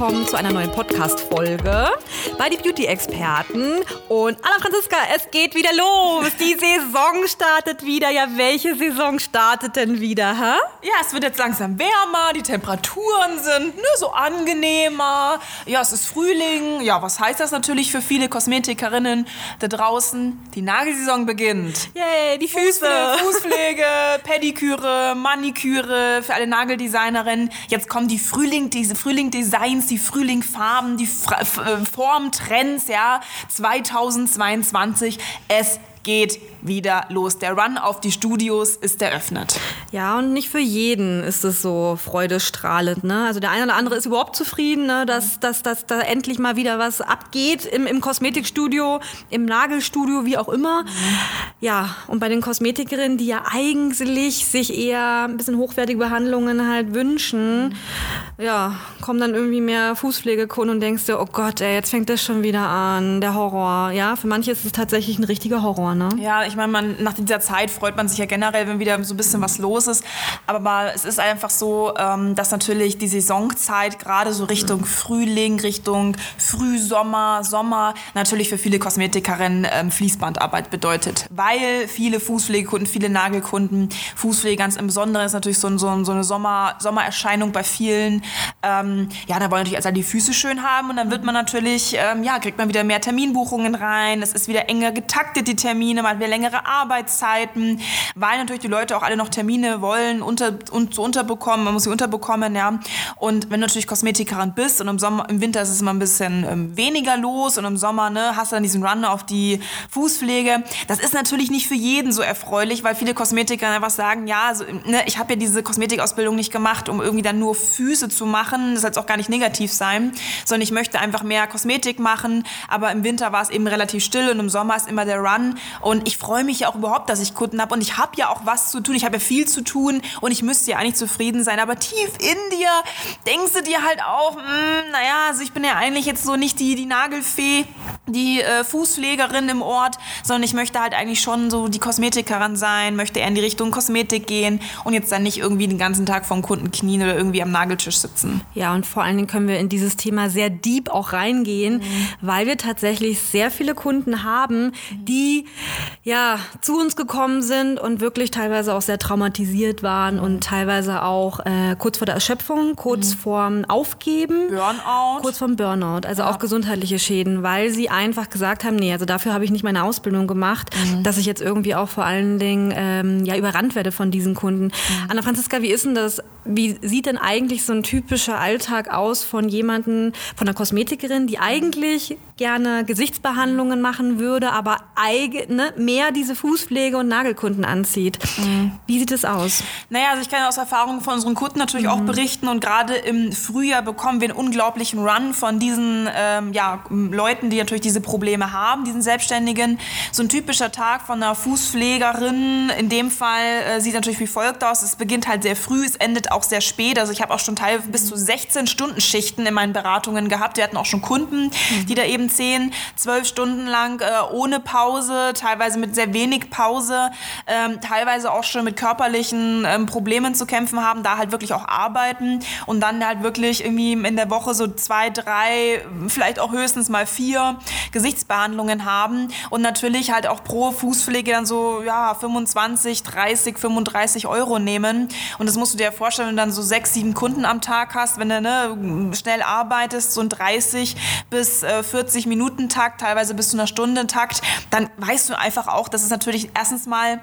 Willkommen zu einer neuen Podcast-Folge bei die Beauty-Experten. Und Anna Franziska, es geht wieder los. Die Saison startet wieder. Ja, welche Saison startet denn wieder, hä? Ja, es wird jetzt langsam wärmer, die Temperaturen sind ne, so angenehmer. Ja, es ist Frühling. Ja, was heißt das natürlich für viele Kosmetikerinnen da draußen? Die Nagelsaison beginnt. Yay, die Füße. Fußpflege, Pediküre, Maniküre für alle Nageldesignerinnen. Jetzt kommen die Frühling, diese Frühling-Designs, die Frühlingfarben, die Fra F Formtrends, ja, 2022. Es geht wieder los. Der Run auf die Studios ist eröffnet. Ja, und nicht für jeden ist es so freudestrahlend. Ne? Also der eine oder andere ist überhaupt zufrieden, ne? dass, dass, dass da endlich mal wieder was abgeht im, im Kosmetikstudio, im Nagelstudio, wie auch immer. Ja, und bei den Kosmetikerinnen, die ja eigentlich sich eher ein bisschen hochwertige Behandlungen halt wünschen, ja, kommen dann irgendwie mehr Fußpflegekunden und denkst dir, oh Gott, ey, jetzt fängt das schon wieder an, der Horror. Ja, für manche ist es tatsächlich ein richtiger Horror ne? Ja, ich meine, man, nach dieser Zeit freut man sich ja generell, wenn wieder so ein bisschen was los ist. Aber mal, es ist einfach so, ähm, dass natürlich die Saisonzeit gerade so Richtung Frühling, Richtung Frühsommer, Sommer natürlich für viele Kosmetikerinnen ähm, Fließbandarbeit bedeutet. Weil viele Fußpflegekunden, viele Nagelkunden, Fußpflege ganz im Besonderen ist natürlich so, so, so eine Sommer, Sommererscheinung bei vielen. Ähm, ja, da wollen natürlich also die Füße schön haben und dann wird man natürlich, ähm, ja, kriegt man wieder mehr Terminbuchungen rein. Es ist wieder enger getaktet, die Termine. Man hat längere Arbeitszeiten, weil natürlich die Leute auch alle noch Termine wollen, unter, und so unterbekommen, man muss sie unterbekommen, ja. Und wenn du natürlich Kosmetikerin bist und im Sommer, im Winter ist es immer ein bisschen ähm, weniger los und im Sommer, ne, hast du dann diesen Run auf die Fußpflege. Das ist natürlich nicht für jeden so erfreulich, weil viele Kosmetiker einfach sagen, ja, also, ne, ich habe ja diese Kosmetikausbildung nicht gemacht, um irgendwie dann nur Füße zu machen. Das soll jetzt auch gar nicht negativ sein, sondern ich möchte einfach mehr Kosmetik machen. Aber im Winter war es eben relativ still und im Sommer ist immer der Run. Und ich freue mich ja auch überhaupt, dass ich Kunden habe. Und ich habe ja auch was zu tun. Ich habe ja viel zu tun und ich müsste ja eigentlich zufrieden sein. Aber tief in dir denkst du dir halt auch, mh, hm, naja, also ich bin ja eigentlich jetzt so nicht die, die Nagelfee, die äh, Fußpflegerin im Ort, sondern ich möchte halt eigentlich schon so die Kosmetikerin sein, möchte eher in die Richtung Kosmetik gehen und jetzt dann nicht irgendwie den ganzen Tag vom Kunden knien oder irgendwie am Nageltisch sitzen. Ja, und vor allen Dingen können wir in dieses Thema sehr deep auch reingehen, mhm. weil wir tatsächlich sehr viele Kunden haben, die ja, zu uns gekommen sind und wirklich teilweise auch sehr traumatisiert waren und teilweise auch äh, kurz vor der Erschöpfung, kurz mhm. vorm Aufgeben. Burnout. Kurz vorm Burnout, also ja. auch gesundheitliche Schäden, weil sie einfach gesagt haben, nee, also dafür habe ich nicht meine Ausbildung gemacht, mhm. dass ich jetzt irgendwie auch vor allen Dingen ähm, ja, überrannt werde von diesen Kunden. Mhm. Anna Franziska, wie ist denn das? Wie sieht denn eigentlich so ein typischer Alltag aus von jemandem, von einer Kosmetikerin, die eigentlich gerne Gesichtsbehandlungen machen würde, aber ne, mehr diese Fußpflege und Nagelkunden anzieht. Mhm. Wie sieht es aus? Naja, also ich kann aus Erfahrung von unseren Kunden natürlich mhm. auch berichten und gerade im Frühjahr bekommen wir einen unglaublichen Run von diesen ähm, ja, Leuten, die natürlich diese Probleme haben, diesen Selbstständigen. So ein typischer Tag von einer Fußpflegerin in dem Fall äh, sieht natürlich wie folgt aus. Es beginnt halt sehr früh, es endet auch sehr spät. Also ich habe auch schon teilweise bis zu 16 Stunden Schichten in meinen Beratungen gehabt. Wir hatten auch schon Kunden, mhm. die da eben 10, 12 Stunden lang äh, ohne Pause, teilweise mit sehr wenig Pause, ähm, teilweise auch schon mit körperlichen ähm, Problemen zu kämpfen haben, da halt wirklich auch arbeiten und dann halt wirklich irgendwie in der Woche so zwei, drei, vielleicht auch höchstens mal vier Gesichtsbehandlungen haben und natürlich halt auch pro Fußpflege dann so ja 25, 30, 35 Euro nehmen und das musst du dir vorstellen, wenn du dann so sechs, sieben Kunden am Tag hast, wenn du ne, schnell arbeitest, so ein 30 bis äh, 40 90 Minuten Takt, teilweise bis zu einer Stunde Takt, dann weißt du einfach auch, dass es natürlich erstens mal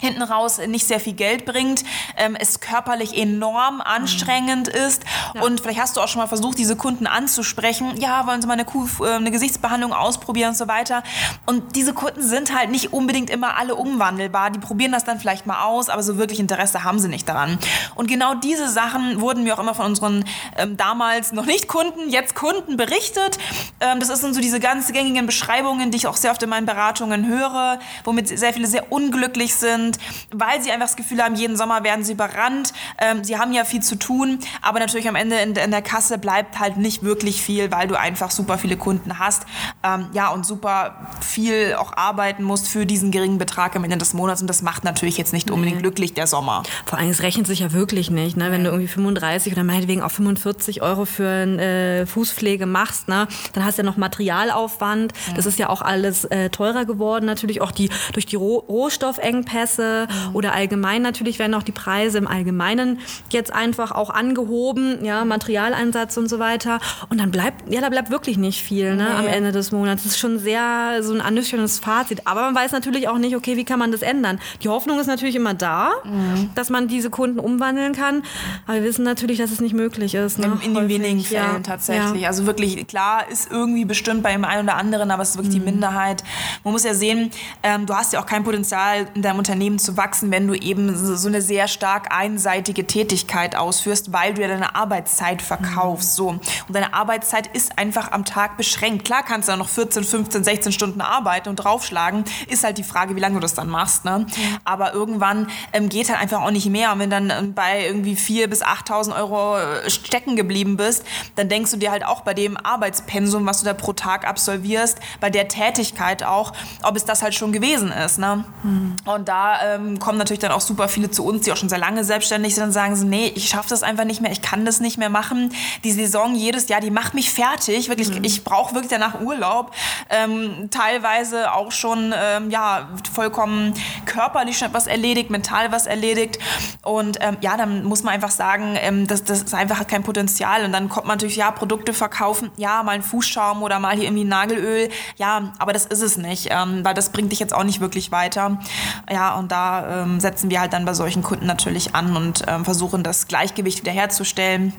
hinten raus nicht sehr viel Geld bringt, ähm, es körperlich enorm anstrengend mhm. ist Ja. Und vielleicht hast du auch schon mal versucht, diese Kunden anzusprechen. Ja, wollen sie mal eine, Kuh, äh, eine Gesichtsbehandlung ausprobieren und so weiter. Und diese Kunden sind halt nicht unbedingt immer alle umwandelbar. Die probieren das dann vielleicht mal aus, aber so wirklich Interesse haben sie nicht daran. Und genau diese Sachen wurden mir auch immer von unseren ähm, damals noch nicht Kunden, jetzt Kunden berichtet. Ähm, das sind so diese ganz gängigen Beschreibungen, die ich auch sehr oft in meinen Beratungen höre, womit sehr viele sehr unglücklich sind, weil sie einfach das Gefühl haben, jeden Sommer werden sie überrannt. Ähm, sie haben ja viel zu tun, aber natürlich am Ende in, in, der Kasse bleibt halt nicht wirklich viel, weil du einfach super viele Kunden hast. Ähm, ja, und super viel auch arbeiten musst für diesen geringen Betrag am Ende des Monats. Und das macht natürlich jetzt nicht unbedingt nee. glücklich, der Sommer. Vor allem, es rechnet sich ja wirklich nicht, ne? wenn du irgendwie 35 oder meinetwegen auch 45 Euro für eine äh, Fußpflege machst, ne? dann hast du ja noch Materialaufwand. Mhm. Das ist ja auch alles äh, teurer geworden, natürlich auch die, durch die Roh Rohstoffengpässe mhm. oder allgemein natürlich werden auch die Preise im Allgemeinen jetzt einfach auch angehoben, ja, Materialeinsatz und so weiter. Und dann bleibt, ja, da bleibt wirklich nicht viel ne, nee. am Ende des Monats. Das ist schon sehr so ein ernüchterndes Fazit. Aber man weiß natürlich auch nicht, okay, wie kann man das ändern? Die Hoffnung ist natürlich immer da, mhm. dass man diese Kunden umwandeln kann. Aber wir wissen natürlich, dass es nicht möglich ist. Ne? In, in den wenigen Fällen ja. tatsächlich. Ja. Also wirklich, klar, ist irgendwie bestimmt bei dem einen oder anderen, aber es ist wirklich mhm. die Minderheit. Man muss ja sehen, ähm, du hast ja auch kein Potenzial in deinem Unternehmen zu wachsen, wenn du eben so eine sehr stark einseitige Tätigkeit ausführst, weil du ja deine Arbeitszeit verkaufst. So. Und deine Arbeitszeit ist einfach am Tag beschränkt. Klar kannst du da noch 14, 15, 16 Stunden arbeiten und draufschlagen. Ist halt die Frage, wie lange du das dann machst. Ne? Aber irgendwann ähm, geht halt einfach auch nicht mehr. Und wenn dann ähm, bei irgendwie 4.000 bis 8.000 Euro äh, stecken geblieben bist, dann denkst du dir halt auch bei dem Arbeitspensum, was du da pro Tag absolvierst, bei der Tätigkeit auch, ob es das halt schon gewesen ist. Ne? Mhm. Und da ähm, kommen natürlich dann auch super viele zu uns, die auch schon sehr lange selbstständig sind und sagen so, nee, ich schaffe das einfach nicht mehr, ich kann das nicht mehr machen. Die Saison jedes Jahr, die macht mich fertig. Wirklich, mhm. ich brauche wirklich danach Urlaub. Ähm, teilweise auch schon ähm, ja, vollkommen körperlich schon etwas erledigt, mental was erledigt. Und ähm, ja, dann muss man einfach sagen, ähm, das, das ist einfach kein Potenzial. Und dann kommt man natürlich, ja, Produkte verkaufen, ja, mal ein Fußschaum oder mal hier irgendwie Nagelöl. Ja, aber das ist es nicht, ähm, weil das bringt dich jetzt auch nicht wirklich weiter. Ja, und da ähm, setzen wir halt dann bei solchen Kunden natürlich an und ähm, versuchen das Gleichgewicht wiederherzustellen.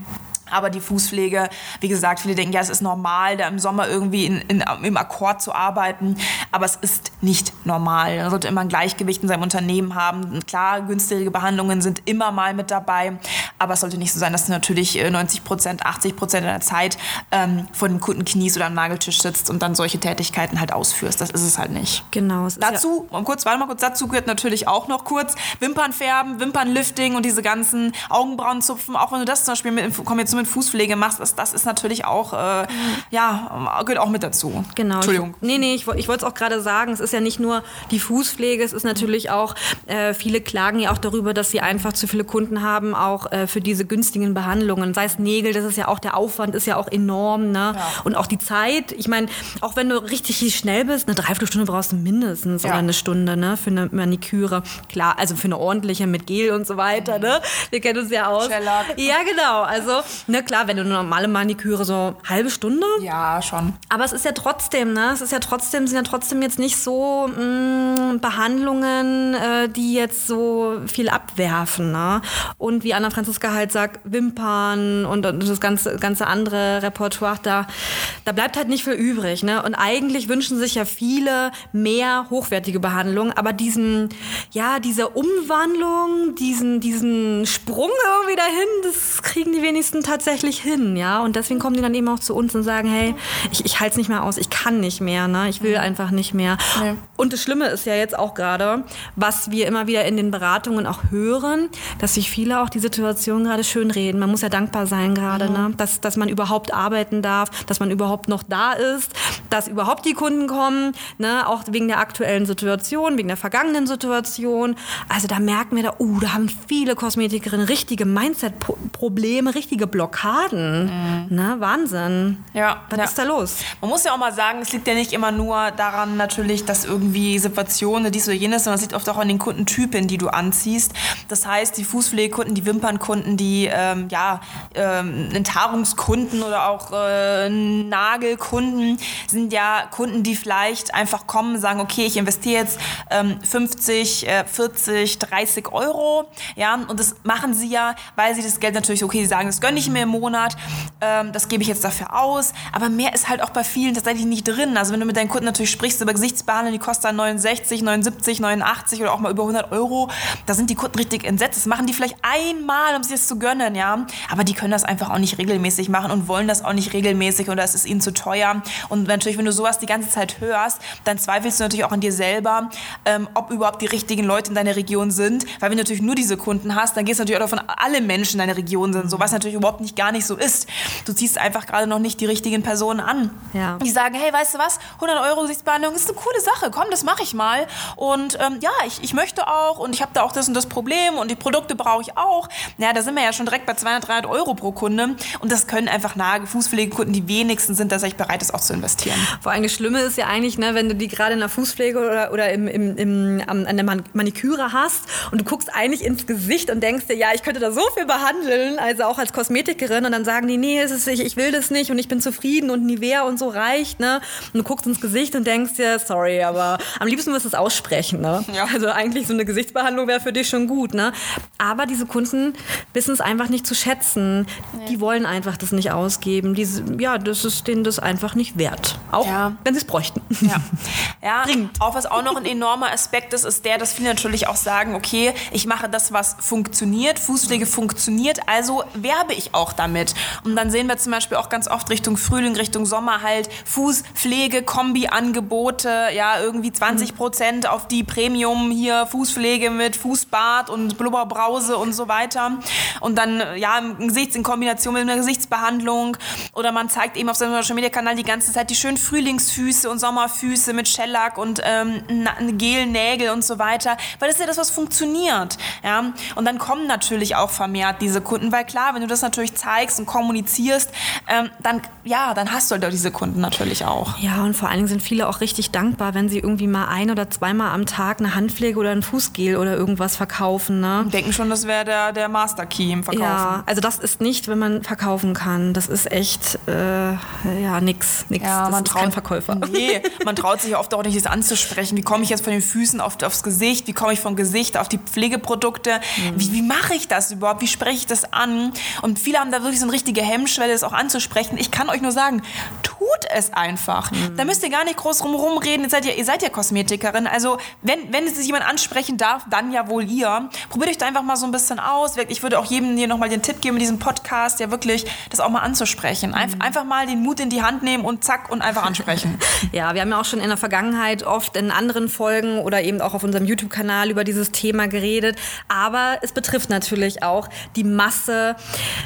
Aber die Fußpflege, wie gesagt, viele denken, ja, es ist normal, da im Sommer irgendwie in, in, im Akkord zu arbeiten. Aber es ist nicht normal. Man sollte immer ein Gleichgewicht in seinem Unternehmen haben. Klar, günstige Behandlungen sind immer mal mit dabei. Aber es sollte nicht so sein, dass du natürlich 90 äh, Prozent, 80 Prozent deiner Zeit ähm, vor dem Kundenknies oder am Nageltisch sitzt und dann solche Tätigkeiten halt ausführst. Das ist es halt nicht. Genau. dazu, ja kurz, warte mal kurz, dazu gehört natürlich auch noch kurz Wimpernfärben, Wimpernlifting und diese ganzen Augenbrauenzupfen. Auch wenn du das zum Beispiel mit, komm jetzt mit Fußpflege machst, das, das ist natürlich auch, äh, ja, gehört auch mit dazu. Genau. Entschuldigung. Ich, nee, nee, ich, ich wollte es auch gerade sagen, es ist ja nicht nur die Fußpflege, es ist natürlich auch, äh, viele klagen ja auch darüber, dass sie einfach zu viele Kunden haben, auch äh, für diese günstigen Behandlungen. Sei es Nägel, das ist ja auch, der Aufwand ist ja auch enorm, ne? Ja. Und auch die Zeit, ich meine, auch wenn du richtig schnell bist, eine Dreiviertelstunde brauchst du mindestens ja. oder eine Stunde, ne? Für eine Maniküre. Klar, also für eine ordentliche mit Gel und so weiter, ne? Wir kennen uns ja aus. Shellac. Ja, genau. Also, ne, klar, wenn du eine normale Maniküre so halbe Stunde. Ja, schon. Aber es ist ja trotzdem, ne? Es ist ja trotzdem, sind ja trotzdem jetzt nicht so mh, mm, Behandlungen, äh, die jetzt so viel abwerfen, ne? Und wie Anna Franziska halt sagt, Wimpern und, und das ganze, ganze andere Repertoire, da, da bleibt halt nicht viel übrig, ne? Und eigentlich wünschen sich ja viele mehr hochwertige Behandlungen, aber diesen, ja, diese Umwandlung, diesen, diesen Sprung irgendwie dahin, das kriegen die wenigsten tatsächlich hin, ja. Und deswegen kommen die dann eben auch zu uns und sagen, hey, ich, ich halte es nicht mehr aus, ich kann nicht mehr, ne? Ich will mhm. einfach nicht mehr. Nee. Und das Schlimme ist ja jetzt auch gerade, was wir immer wieder in den Beratungen auch hören, dass sich viele auch die Situation gerade schönreden. Man muss ja dankbar sein gerade, mhm. ne? dass, dass man überhaupt arbeiten darf, dass man überhaupt noch da ist, dass überhaupt die Kunden kommen, ne? auch wegen der aktuellen Situation, wegen der vergangenen Situation. Also da merken wir da, uh, da haben viele Kosmetikerinnen richtige Mindset-Probleme, richtige Blockaden. Mhm. Ne? Wahnsinn. Ja. Was ja. ist da los? Man muss ja auch mal sagen, es liegt ja nicht immer nur daran natürlich, dass irgendwie Situationen, dies oder jenes, sondern es liegt oft auch an den Kundentypen, die du anziehst. Das heißt, die Fußpflegekunden, die Wimpernkunden, die ähm, ja, ähm, Enthaarungskunden oder auch äh, Nagelkunden sind ja Kunden, die vielleicht einfach kommen, sagen, okay, ich investiere jetzt ähm, 50, äh, 40, 30 Euro, ja, und das machen sie ja, weil sie das Geld natürlich, okay, sie sagen, das gönne ich mir im Monat, ähm, das gebe ich jetzt dafür aus, aber mehr ist halt auch bei vielen tatsächlich nicht drin. Also wenn du mit deinen Kunden natürlich sprichst über Gesichtsbehandlung, die kostet dann 69, 79, 89 oder auch mal über 100 Euro, da sind die Kunden richtig entsetzt. Das machen die vielleicht einmal, um sich das zu gönnen, ja, aber die können das einfach auch nicht regelmäßig machen und wollen das auch nicht regelmäßig oder es ist ihnen zu teuer. Und natürlich, wenn du sowas die ganze Zeit hörst, dann zweifelst du natürlich auch an dir selber, ähm, ob überhaupt die richtigen Leute in deiner Region sind. Weil wenn du natürlich nur diese Kunden hast, dann gehst du natürlich auch davon, alle Menschen in deiner Region sind. So was natürlich überhaupt nicht gar nicht so ist. Du ziehst einfach gerade noch nicht die richtigen Personen an. Ja. Die sagen, hey, weißt du was, 100 Euro Gesichtsbehandlung ist eine coole Sache. Komm, das mache ich mal. Und ähm, ja, ich, ich möchte auch und ich habe da auch das und das Problem und die Produkte brauche ich auch. Ja, da sind wir ja schon direkt bei 200, 300 Euro pro Kunde. Und das können einfach nahe Fußpflegekunden die wenigsten sind, dass ich bereit ist, auch zu investieren. Vor allem das Schlimme ist ja eigentlich, ne, wenn du die gerade in der Fußpflege oder, oder im, im, im, an der Maniküre hast und du guckst eigentlich ins Gesicht und denkst dir, ja, ich könnte da so viel behandeln, also auch als Kosmetikerin und dann sagen die, nee, es ist, ich, ich will das nicht und ich bin zufrieden und Nivea und so reicht, ne? Und du guckst ins Gesicht und denkst dir, sorry, aber am liebsten wirst du es aussprechen, ne? Ja. Also eigentlich so eine Gesichtsbehandlung wäre für dich schon gut, ne? Aber diese Kunden wissen es einfach nicht zu schätzen. Ja. Die wollen einfach das nicht ausgeben. Diese, ja, das ist denen das einfach nicht wert. Auch ja. wenn sie es bräuchten. Ja. ja. Auch was auch noch ein enormer Aspekt ist, ist der, dass viele natürlich auch sagen, okay, ich mache das, was funktioniert, Fußpflege funktioniert, also werbe ich auch damit. Und dann sehen wir zum Beispiel auch ganz oft Richtung Frühling, Richtung Sommer halt Fußpflege, Kombi-Angebote, ja, irgendwie 20 Prozent auf die Premium hier Fußpflege mit Fußbad und Blubberbrause und so weiter. Und dann, ja, ein Gesichts in Kombination mit einer Gesichtsbehandlung. Oder man zeigt eben auf seinem Social Media Kanal die ganze Zeit die schönen Frühlingsfüße und Sommerfüße mit Shellac und ähm, Gelnägel und so weiter. Weil das ist ja das, was funktioniert. Ja? Und dann kommen natürlich auch vermehrt diese Kunden, weil klar, wenn du das natürlich zeigst und kommunizierst, ähm, dann, ja, dann hast du halt diese Kunden natürlich auch. Ja, und vor allen Dingen sind viele auch richtig dankbar, wenn sie irgendwie mal ein oder zweimal am Tag eine Handpflege oder ein Fußgel oder irgendwas verkaufen. Ne? Denken schon, das wäre der, der Master Key im Verkaufen. Ja, also das ist nicht, wenn man verkaufen kann. Das ist echt, äh, ja, nix. nix. Ja, das man ist traut, kein Verkäufer. Nee, man traut sich oft auch nicht, das anzusprechen. Wie komme ich jetzt von den Füßen auf, aufs Gesicht? Wie komme ich vom Gesicht auf die Pflegeprodukte? Mhm. Wie, wie mache ich das überhaupt? Wie spreche ich das an? Und viele haben da wirklich so eine richtige Hemmschwelle, das auch anzusprechen. Ich kann euch nur sagen, tut es einfach. Mhm. Da müsst ihr gar nicht groß drum reden. Ihr seid ja, ihr seid ja Kosmetikerin. Also, wenn, wenn es sich jemand ansprechen darf, dann ja wohl ihr. Probiert euch da einfach mal so ein bisschen aus. Ich würde auch jedem hier nochmal den Tipp geben, in diesem Podcast ja wirklich das auch mal anzusprechen. Einf mhm. Einfach mal den Mut in die Hand nehmen und zack und einfach ansprechen. ja, wir haben ja auch schon in der Vergangenheit oft in anderen Folgen oder eben auch auf unserem YouTube-Kanal über dieses Thema geredet. Aber es betrifft natürlich auch die Masse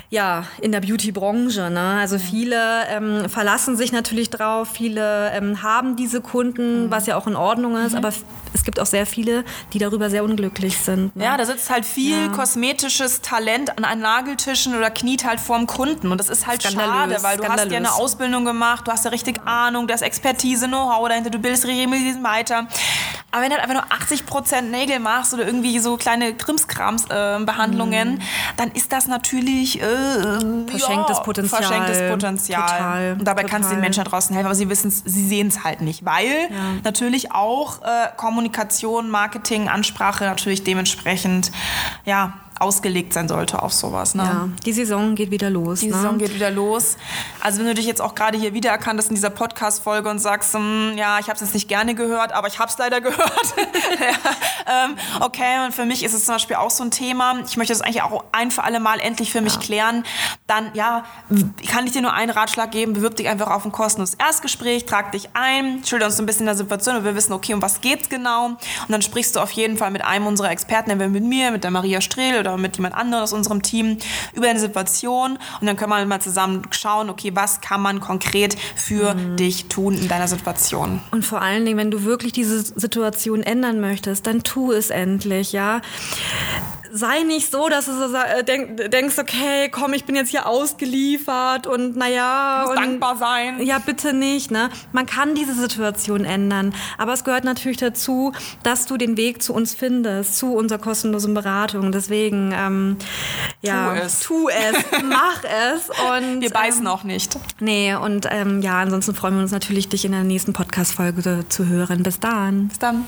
ja, in der Beauty-Branche. Ne? Also viele ähm, verlassen sich natürlich drauf, viele ähm, haben diese Kunden, mhm. was ja auch in Ordnung ist, mhm. aber es gibt auch sehr viele, die darüber sehr unglücklich sind. Ne? Ja, da sitzt halt viel ja. kosmetisches Talent an einem Nageltischen oder kniet halt vorm Kunden. Und das ist halt Skandalös, schade, weil du skandalös. hast ja eine Ausbildung gemacht, du hast ja richtig Ahnung, du hast Expertise, Know-how dahinter, du bildest regelmäßig weiter. Aber wenn du halt einfach nur 80 Prozent Nägel machst oder irgendwie so kleine Krimskrams-Behandlungen, äh, mm. dann ist das natürlich äh, verschenktes ja, Potenzial. Verschenktes Potenzial. Total, Und dabei kannst du den Menschen da draußen helfen, aber sie wissen sie sehen es halt nicht, weil ja. natürlich auch äh, Kommunikation, Marketing, Ansprache natürlich dementsprechend ja ausgelegt sein sollte auf sowas. Ne? Ja, die Saison geht wieder los. Die ne? Saison geht wieder los. Also wenn du dich jetzt auch gerade hier wiedererkannt hast in dieser Podcast-Folge und sagst, hm, ja, ich habe es jetzt nicht gerne gehört, aber ich habe es leider gehört. ja, ähm, okay, und für mich ist es zum Beispiel auch so ein Thema. Ich möchte das eigentlich auch ein für alle Mal endlich für mich ja. klären. Dann, ja, kann ich dir nur einen Ratschlag geben, bewirb dich einfach auf ein kostenloses Erstgespräch, trag dich ein, schilder uns so ein bisschen der Situation und wir wissen, okay, um was geht's genau. Und dann sprichst du auf jeden Fall mit einem unserer Experten, entweder mit mir, mit der Maria Strehl oder mit jemand anderem aus unserem Team über eine Situation und dann können wir mal zusammen schauen, okay, was kann man konkret für mhm. dich tun in deiner Situation. Und vor allen Dingen, wenn du wirklich diese Situation ändern möchtest, dann tu es endlich, ja sei nicht so, dass du so äh, denk, denkst, okay, komm, ich bin jetzt hier ausgeliefert und naja. und, dankbar sein. Ja, bitte nicht. Ne? Man kann diese Situation ändern. Aber es gehört natürlich dazu, dass du den Weg zu uns findest, zu unserer kostenlosen Beratung. Deswegen, ähm, ja, Tu es. tu es, mach es. Und, Wir beißen ähm, auch nicht. Nee, und ähm, ja, ansonsten freuen wir uns natürlich, dich in der nächsten Podcast-Folge zu hören. Bis dann. Bis dann.